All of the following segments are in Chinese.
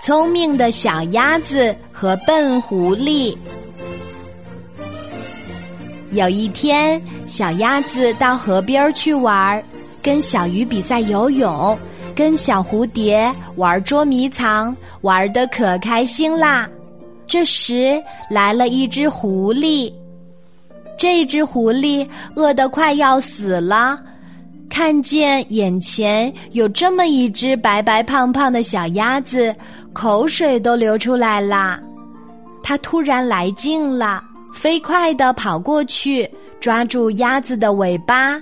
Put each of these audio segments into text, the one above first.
聪明的小鸭子和笨狐狸。有一天，小鸭子到河边去玩，跟小鱼比赛游泳，跟小蝴蝶玩捉迷藏，玩的可开心啦。这时来了一只狐狸，这只狐狸饿得快要死了，看见眼前有这么一只白白胖胖的小鸭子，口水都流出来啦。它突然来劲了。飞快地跑过去，抓住鸭子的尾巴。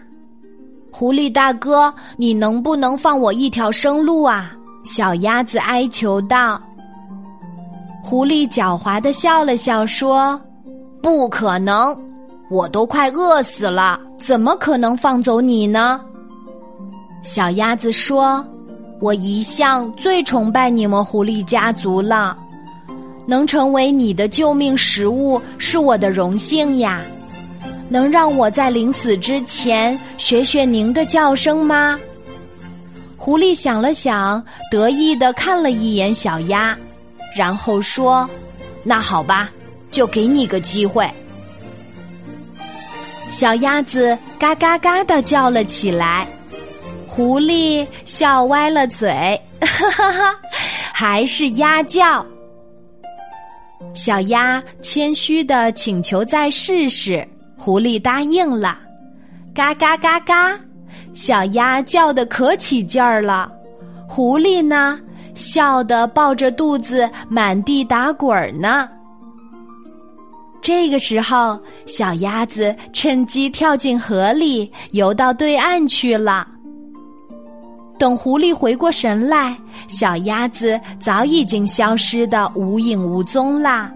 狐狸大哥，你能不能放我一条生路啊？小鸭子哀求道。狐狸狡猾地笑了笑，说：“不可能，我都快饿死了，怎么可能放走你呢？”小鸭子说：“我一向最崇拜你们狐狸家族了。”能成为你的救命食物是我的荣幸呀！能让我在临死之前学学您的叫声吗？狐狸想了想，得意的看了一眼小鸭，然后说：“那好吧，就给你个机会。”小鸭子嘎嘎嘎的叫了起来，狐狸笑歪了嘴，哈哈哈，还是鸭叫。小鸭谦虚的请求再试试，狐狸答应了。嘎嘎嘎嘎，小鸭叫的可起劲儿了，狐狸呢，笑得抱着肚子满地打滚呢。这个时候，小鸭子趁机跳进河里，游到对岸去了。等狐狸回过神来，小鸭子早已经消失得无影无踪啦。